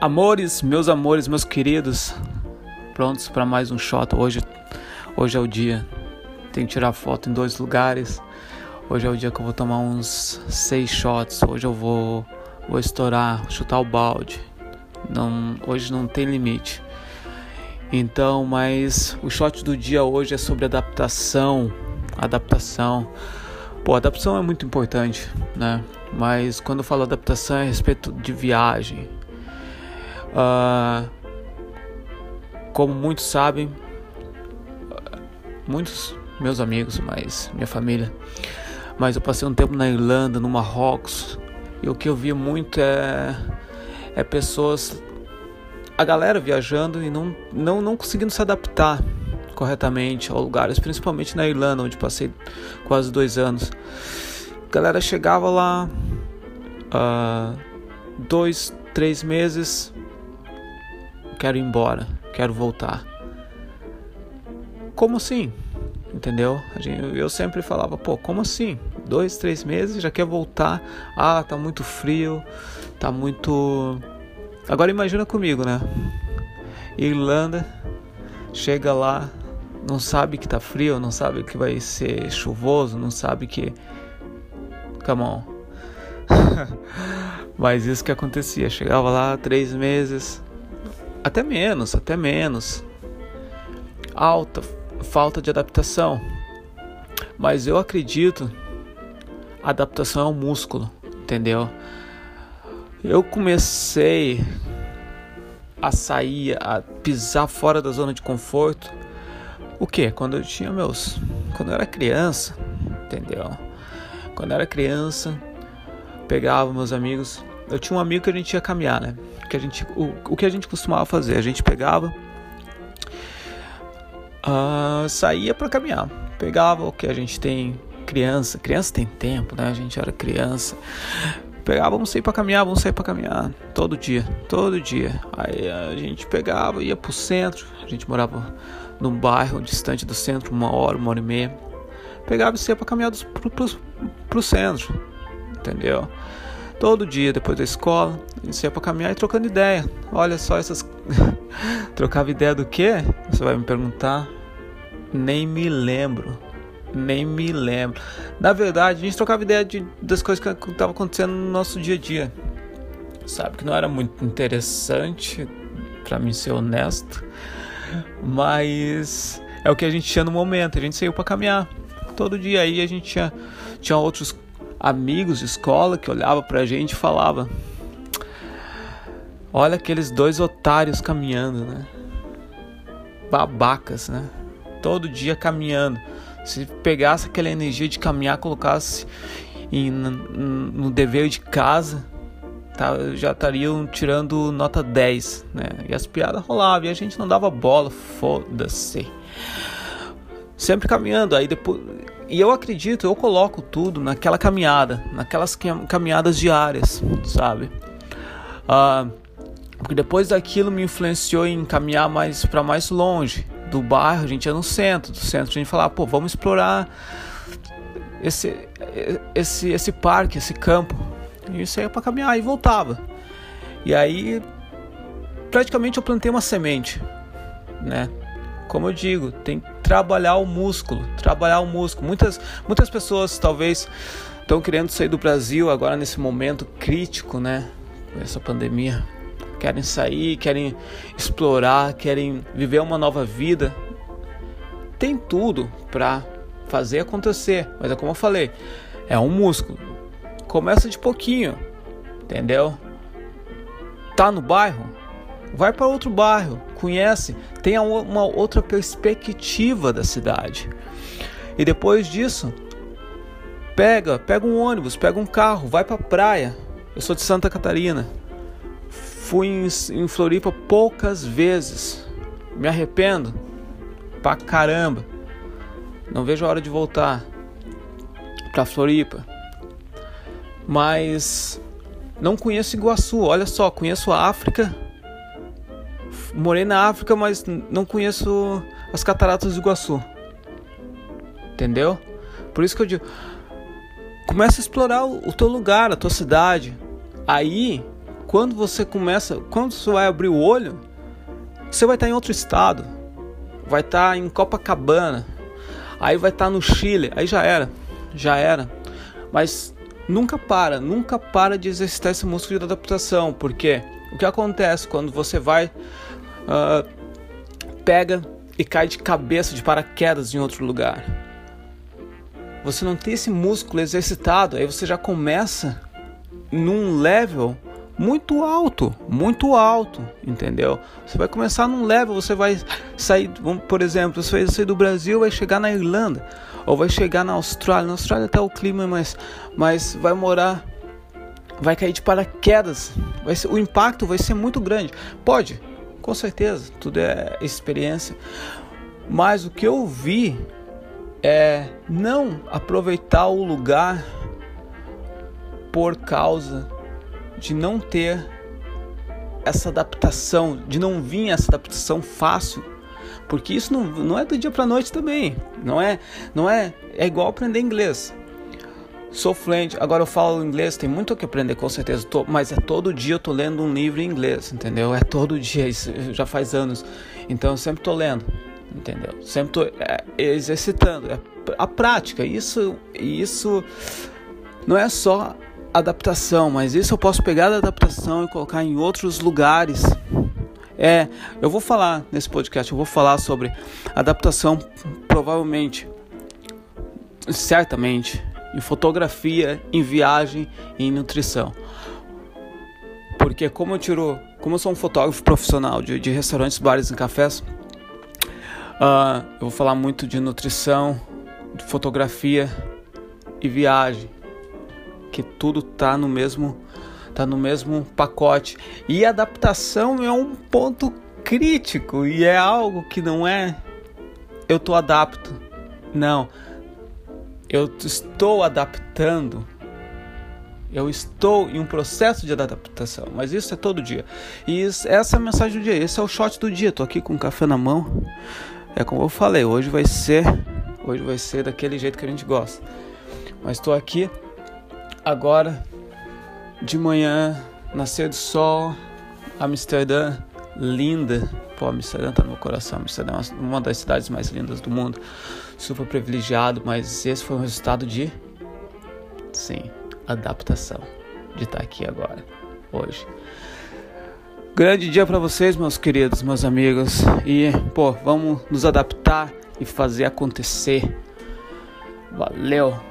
Amores, meus amores, meus queridos, prontos para mais um shot. Hoje, hoje é o dia. Tenho que tirar foto em dois lugares. Hoje é o dia que eu vou tomar uns seis shots. Hoje eu vou, vou estourar, chutar o balde. Não, hoje não tem limite. Então, mas o shot do dia hoje é sobre adaptação. Adaptação. Pô, adaptação é muito importante, né? Mas quando eu falo adaptação é a respeito de viagem Uh, como muitos sabem, muitos meus amigos, mas minha família, mas eu passei um tempo na Irlanda, no Marrocos, e o que eu vi muito é, é pessoas, a galera viajando e não, não, não conseguindo se adaptar corretamente aos lugares, principalmente na Irlanda, onde passei quase dois anos. A galera chegava lá, uh, dois, três meses, quero ir embora, quero voltar. Como assim? Entendeu? Eu sempre falava, pô, como assim? Dois, três meses já quer voltar? Ah, tá muito frio, tá muito. Agora imagina comigo, né? Irlanda, chega lá, não sabe que tá frio, não sabe que vai ser chuvoso, não sabe que. Come on. Mas isso que acontecia. Chegava lá três meses, até menos, até menos. Alta falta de adaptação. Mas eu acredito adaptação é um músculo, entendeu? Eu comecei a sair, a pisar fora da zona de conforto. O que? Quando eu tinha meus, quando eu era criança, entendeu? Quando eu era criança, pegava meus amigos. Eu tinha um amigo que a gente ia caminhar, né? que a gente, o, o que a gente costumava fazer? A gente pegava, uh, saía para caminhar, pegava o que a gente tem criança, criança tem tempo, né? A gente era criança. Pegava, vamos sair para caminhar, vamos sair para caminhar todo dia, todo dia. Aí a gente pegava, ia pro centro. A gente morava num bairro distante do centro, uma hora, uma hora e meia. Pegava e saía para caminhar pro, pro, pro centro, entendeu? Todo dia depois da escola, a gente ia pra caminhar e trocando ideia. Olha só essas. Trocava ideia do que? Você vai me perguntar. Nem me lembro. Nem me lembro. Na verdade, a gente trocava ideia de, das coisas que estavam acontecendo no nosso dia a dia. Sabe que não era muito interessante, para mim ser honesto. Mas é o que a gente tinha no momento. A gente saiu para caminhar. Todo dia aí a gente tinha, tinha outros amigos de escola que olhava pra gente e falava: Olha aqueles dois otários caminhando, né? Babacas, né? Todo dia caminhando. Se pegasse aquela energia de caminhar, colocasse em, no dever de casa, tá, já estariam tirando nota 10, né? E as piadas rolavam e a gente não dava bola, foda-se. Sempre caminhando, aí depois e eu acredito, eu coloco tudo naquela caminhada, naquelas caminhadas diárias, sabe? Uh, porque depois daquilo me influenciou em caminhar mais para mais longe do bairro. A gente ia no centro, do centro a gente falava, pô, vamos explorar esse esse esse parque, esse campo. E isso ia para caminhar e voltava. E aí praticamente eu plantei uma semente, né? Como eu digo, tem que trabalhar o músculo, trabalhar o músculo. Muitas, muitas pessoas talvez estão querendo sair do Brasil agora nesse momento crítico, né? Com essa pandemia. Querem sair, querem explorar, querem viver uma nova vida. Tem tudo para fazer acontecer, mas é como eu falei, é um músculo. Começa de pouquinho, entendeu? Tá no bairro, vai para outro bairro, conhece, tenha uma outra perspectiva da cidade. E depois disso, pega, pega um ônibus, pega um carro, vai para a praia. Eu sou de Santa Catarina. Fui em, em Floripa poucas vezes. Me arrependo pra caramba. Não vejo a hora de voltar para Floripa. Mas não conheço Iguaçu. Olha só, conheço a África morei na África, mas não conheço as cataratas do Iguaçu. Entendeu? Por isso que eu digo, começa a explorar o, teu lugar, a tua cidade. Aí quando você começa, quando você vai abrir o olho, você vai estar em outro estado. Vai estar em Copacabana. Aí vai estar no Chile. Aí já era. Já era. Mas nunca para, nunca para de exercitar esse músculo de adaptação. Porque o que acontece quando você vai, uh, pega e cai de cabeça, de paraquedas em outro lugar? Você não tem esse músculo exercitado. Aí você já começa num level muito alto, muito alto, entendeu? Você vai começar num level, você vai sair, por exemplo, você vai sair do Brasil, vai chegar na Irlanda, ou vai chegar na Austrália. Na Austrália até o clima mais, mas vai morar, vai cair de paraquedas. Vai ser, o impacto vai ser muito grande. Pode, com certeza, tudo é experiência. Mas o que eu vi é não aproveitar o lugar por causa de não ter essa adaptação, de não vir essa adaptação fácil, porque isso não, não é do dia para noite também, não é, não é, é igual aprender inglês. Sou fluente, agora eu falo inglês, tem muito o que aprender com certeza, tô, mas é todo dia eu tô lendo um livro em inglês, entendeu? É todo dia, isso já faz anos, então eu sempre tô lendo, entendeu? Sempre tô é, exercitando, é a prática, isso, isso não é só adaptação, mas isso eu posso pegar da adaptação e colocar em outros lugares. É, eu vou falar nesse podcast, eu vou falar sobre adaptação, provavelmente, certamente, em fotografia, em viagem e em nutrição. Porque como eu tiro, como eu sou um fotógrafo profissional de, de restaurantes, bares e cafés, uh, eu vou falar muito de nutrição, de fotografia e viagem que tudo tá no mesmo tá no mesmo pacote. E adaptação é um ponto crítico e é algo que não é eu tô adapto. Não. Eu estou adaptando. Eu estou em um processo de adaptação, mas isso é todo dia. E isso, essa é a mensagem do dia, esse é o shot do dia. Tô aqui com um café na mão. É como eu falei, hoje vai ser, hoje vai ser daquele jeito que a gente gosta. Mas estou aqui agora de manhã, nascer do sol, Amsterdã, linda. Pô, Amsterdã tá no meu coração. Amsterdã é uma das cidades mais lindas do mundo. Super privilegiado, mas esse foi um resultado de, sim, adaptação. De estar aqui agora, hoje. Grande dia para vocês, meus queridos, meus amigos. E, pô, vamos nos adaptar e fazer acontecer. Valeu!